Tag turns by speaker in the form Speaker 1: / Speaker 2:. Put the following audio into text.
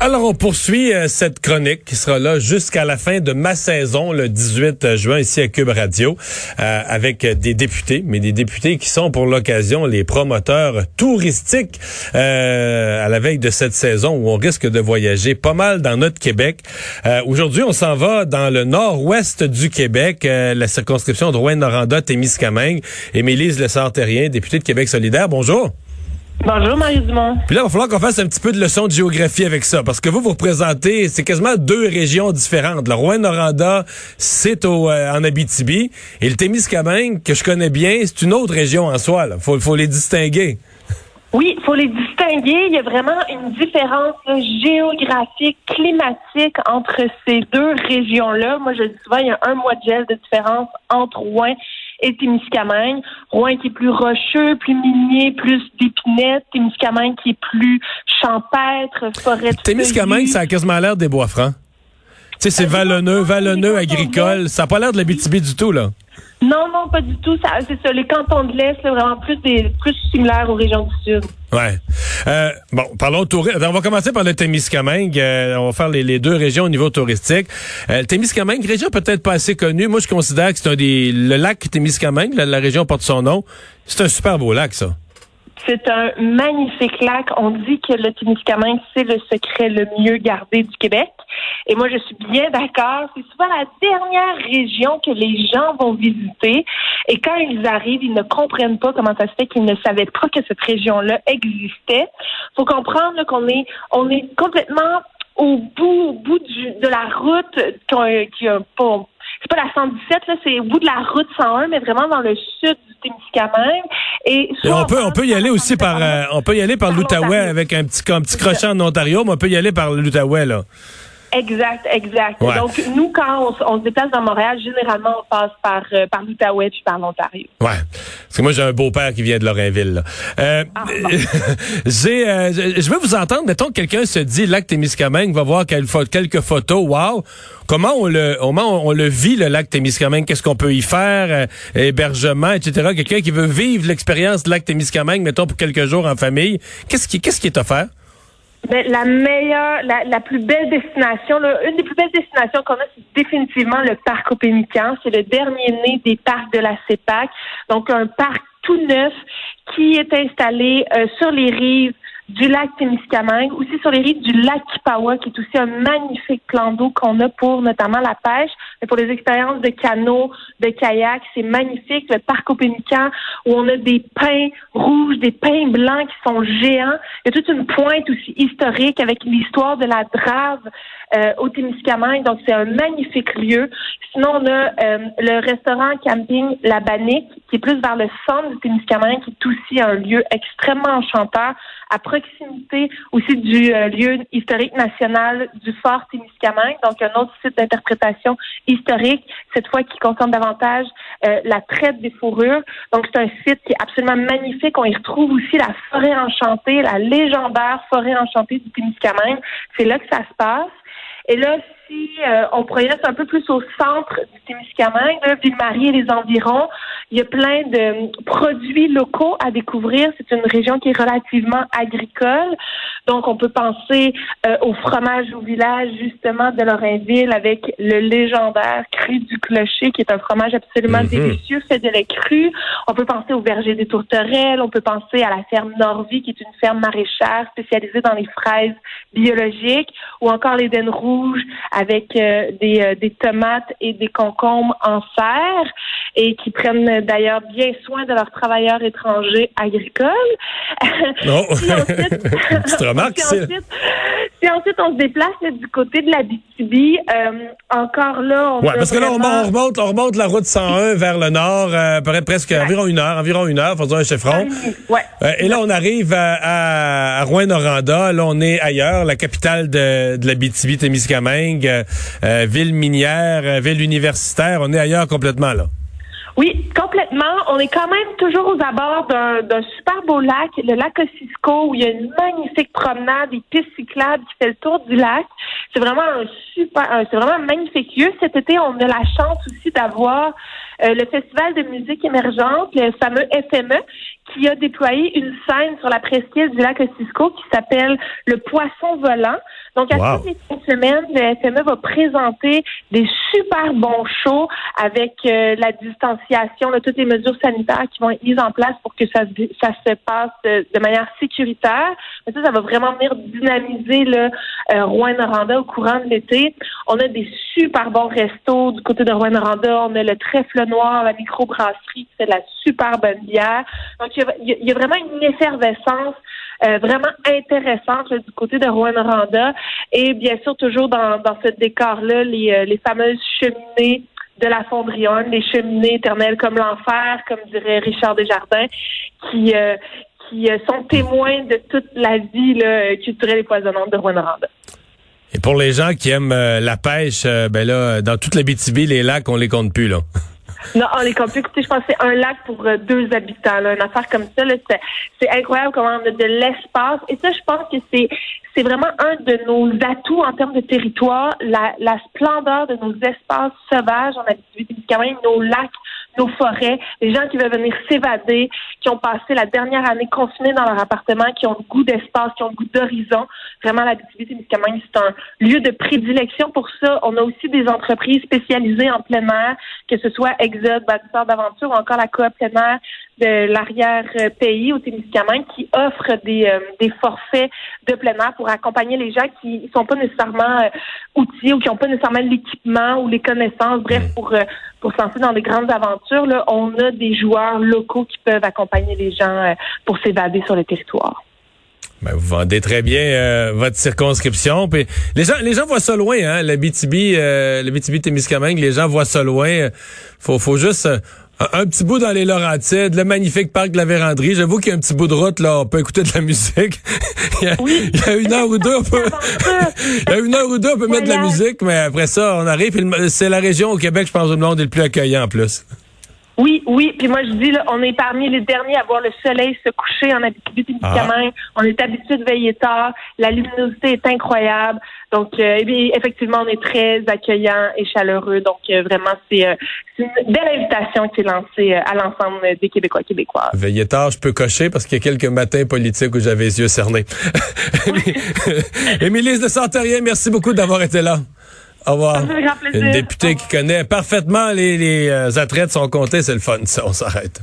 Speaker 1: Alors, on poursuit euh, cette chronique qui sera là jusqu'à la fin de ma saison, le 18 juin, ici à Cube Radio, euh, avec des députés, mais des députés qui sont pour l'occasion les promoteurs touristiques euh, à la veille de cette saison où on risque de voyager pas mal dans notre Québec. Aujourd'hui, on s'en va dans le nord-ouest du Québec, la circonscription de Rouen-Noranda-Témiscamingue. Et Mélise Lessard-Terrien, députée de Québec solidaire, bonjour.
Speaker 2: Bonjour, Marie Dumont.
Speaker 1: Puis là, il va falloir qu'on fasse un petit peu de leçon de géographie avec ça, parce que vous, vous représentez, c'est quasiment deux régions différentes. Le Rouen-Noranda, c'est au, euh, en Abitibi, et le Témiscamingue, que je connais bien, c'est une autre région en soi. Il faut, faut les distinguer.
Speaker 2: Oui, il faut les distinguer. Il y a vraiment une différence géographique, climatique entre ces deux régions-là. Moi, je dis souvent, il y a un mois de gel de différence entre Rouen et Témiscamingue. Rouen qui est plus rocheux, plus minier, plus d'épinettes. Témiscamingue qui est plus champêtre, forêt de
Speaker 1: Témiscamingue, ça a quasiment l'air des bois francs. Tu sais, c'est euh, vallonneux, vallonneux, agricole. Ça n'a pas l'air de la BTB du tout, là.
Speaker 2: Non, non, pas du tout. C'est ça. Les cantons de l'Est, vraiment plus des plus similaires aux régions du Sud.
Speaker 1: Ouais. Euh, bon, parlons tourisme. On va commencer par le Témiscamingue. Euh, on va faire les, deux régions au niveau touristique. Euh, le Témiscamingue, région peut-être pas assez connue. Moi, je considère que c'est un des le lac Témiscamingue, la région porte son nom. C'est un super beau lac, ça.
Speaker 2: C'est un magnifique lac. On dit que le Témiscamingue, c'est le secret le mieux gardé du Québec. Et moi, je suis bien d'accord. C'est souvent la dernière région que les gens vont visiter. Et quand ils arrivent, ils ne comprennent pas comment ça se fait qu'ils ne savaient pas que cette région-là existait. Faut comprendre qu'on est, on est complètement au bout, au bout du, de la route qui a pas c'est pas la 117 là, c'est au bout de la route 101, mais vraiment dans le sud du Témiscamingue.
Speaker 1: Et, on peut on peut y aller aussi par euh, on peut y aller par, l'Outaouais avec un petit un petit crochet en Ontario, mais on peut y aller par l'Outaouais là.
Speaker 2: Exact, exact. Donc, nous, quand on, se déplace dans Montréal, généralement, on passe par, euh, par l'Outaouais puis par l'Ontario.
Speaker 1: Ouais. Parce que moi, j'ai un beau-père qui vient de Lorrainville. Euh, ah, j'ai, euh, je veux vous entendre. Mettons que quelqu'un se dit, lac Témiscamingue, va voir quelques photos. Wow! Comment on le, comment on, le vit, le lac Témiscamingue? Qu'est-ce qu'on peut y faire? Euh, hébergement, etc. Quelqu'un qui veut vivre l'expérience du lac Témiscamingue, mettons, pour quelques jours en famille. Qu'est-ce qui, qu'est-ce qui est offert?
Speaker 2: Ben, la meilleure, la, la, plus belle destination, là, une des plus belles destinations qu'on a, c'est définitivement le parc Opémican. C'est le dernier né des parcs de la CEPAC. Donc, un parc tout neuf qui est installé euh, sur les rives du lac Témiscamingue, aussi sur les rives du lac Kipawa, qui est aussi un magnifique plan d'eau qu'on a pour notamment la pêche, mais pour les expériences de canot, de kayak, c'est magnifique. Le parc Opénican, où on a des pins rouges, des pins blancs qui sont géants. Il y a toute une pointe aussi historique avec l'histoire de la drave euh, au Témiscamingue, donc c'est un magnifique lieu. Sinon, on a euh, le restaurant camping La qui est plus vers le centre du Témiscamingue, qui est aussi un lieu extrêmement enchanteur à proximité aussi du euh, lieu historique national du Fort Témiscamingue, donc un autre site d'interprétation historique, cette fois qui concerne davantage euh, la traite des fourrures. Donc c'est un site qui est absolument magnifique. On y retrouve aussi la forêt enchantée, la légendaire forêt enchantée du Témiscamingue. C'est là que ça se passe. Et là, si euh, on projette un peu plus au centre du Témiscamingue, Ville-Marie et les environs, il y a plein de produits locaux à découvrir. C'est une région qui est relativement agricole. Donc, on peut penser euh, au fromage au village, justement, de Lorrainville avec le légendaire cru du clocher, qui est un fromage absolument mhm. délicieux, fait de lait cru. On peut penser au verger des tourterelles. On peut penser à la ferme Norvie, qui est une ferme maraîchère spécialisée dans les fraises biologiques, ou encore les dennes rouges avec euh, des, euh, des tomates et des concombres en serre et qui prennent d'ailleurs bien soin de leurs travailleurs étrangers agricoles.
Speaker 1: Non. ensuite,
Speaker 2: si ensuite, on se déplace du côté de la BTB, euh, encore là,
Speaker 1: on ouais, parce que là, on, remonte, on remonte la route 101 vers le nord, euh, presque environ une heure, environ une heure, faisons un chiffron.
Speaker 2: Ouais.
Speaker 1: Euh, et là, on arrive à, à, Rouen-Noranda. Là, on est ailleurs, la capitale de, de la BTB-Témiscamingue, euh, ville minière, ville universitaire. On est ailleurs complètement, là.
Speaker 2: Oui, complètement. On est quand même toujours aux abords d'un super beau lac, le lac Ossisco, où il y a une magnifique promenade, des pistes cyclables qui fait le tour du lac. C'est vraiment un super, c'est vraiment magnifique lieu. Cet été, on a la chance aussi d'avoir euh, le Festival de musique émergente, le fameux FME, qui a déployé une scène sur la presqu'île du lac Ossisco qui s'appelle le Poisson volant. Donc, à toutes les semaines, le FME va présenter des super bons shows avec euh, la distanciation, toutes les mesures sanitaires qui vont être mises en place pour que ça, ça se passe de, manière sécuritaire. Mais ça, ça va vraiment venir dynamiser le euh, Rouen-Noranda au courant de l'été. On a des super bons restos du côté de Rouen-Noranda. On a le Trèfle Noir, la microbrasserie qui fait de la super bonne bière. Donc, il y a, vraiment une effervescence euh, vraiment intéressante du côté de Rouen-Noranda. Et bien sûr, toujours dans, dans ce décor-là, les, euh, les fameuses cheminées de la Fondrionne, les cheminées éternelles comme l'enfer, comme dirait Richard Desjardins, qui, euh, qui sont témoins de toute la vie là, culturelle et poisonnante de Rouen-Noranda.
Speaker 1: Et pour les gens qui aiment la pêche, ben là, dans toute la BTB, les lacs, on les compte plus, là.
Speaker 2: Non, on est. Écoutez, je pense c'est un lac pour euh, deux habitants. Là. Une affaire comme ça, c'est incroyable comment on a de l'espace. Et ça, je pense que c'est c'est vraiment un de nos atouts en termes de territoire, la, la splendeur de nos espaces sauvages en quand même nos lacs, nos forêts, les gens qui veulent venir s'évader, qui ont passé la dernière année confinés dans leur appartement, qui ont le goût d'espace, qui ont le goût d'horizon. Vraiment, l'Abitibi-Témiscamingue, c'est un lieu de prédilection pour ça. On a aussi des entreprises spécialisées en plein air, que ce soit Exode, Bâtisseur d'aventure ou encore la coop plein air de l'arrière-pays au Témiscamingue qui offre des, euh, des forfaits de plein air pour accompagner les gens qui sont pas nécessairement euh, outillés ou qui n'ont pas nécessairement l'équipement ou les connaissances, bref, mm. pour, euh, pour se lancer dans des grandes aventures. Là, on a des joueurs locaux qui peuvent accompagner les gens pour s'évader sur le territoire.
Speaker 1: Ben, vous vendez très bien votre circonscription. Puis les gens, les gens voient ça loin, hein. La BTB, euh, la BTB Témiscamingue, les gens voient ça loin. Faut, faut juste un, petit bout dans les Laurentides, le magnifique parc de la Vérandrie. J'avoue qu'il y a un petit bout de route, là, on peut écouter de la musique. il, y a,
Speaker 2: oui.
Speaker 1: il, y a, une heure ou deux, on peut, il y a une heure ou deux, on peut mettre de la musique, mais après ça, on arrive. C'est la région au Québec, je pense, où le monde est le plus accueillant en plus.
Speaker 2: Oui, oui. Puis moi, je dis, là, on est parmi les derniers à voir le soleil se coucher en Abitibi-Témiscamingue. Ah. On est habitué de veiller tard. La luminosité est incroyable. Donc, euh, effectivement, on est très accueillant et chaleureux. Donc, euh, vraiment, c'est euh, une belle invitation qui est lancée à l'ensemble des Québécois québécois.
Speaker 1: Veiller tard, je peux cocher parce qu'il y a quelques matins politiques où j'avais les yeux cernés. Émilie de Santarien, merci beaucoup d'avoir été là. Au revoir. Une députée qui connaît parfaitement les, les euh, attraits de son comté, c'est le fun, ça, on s'arrête.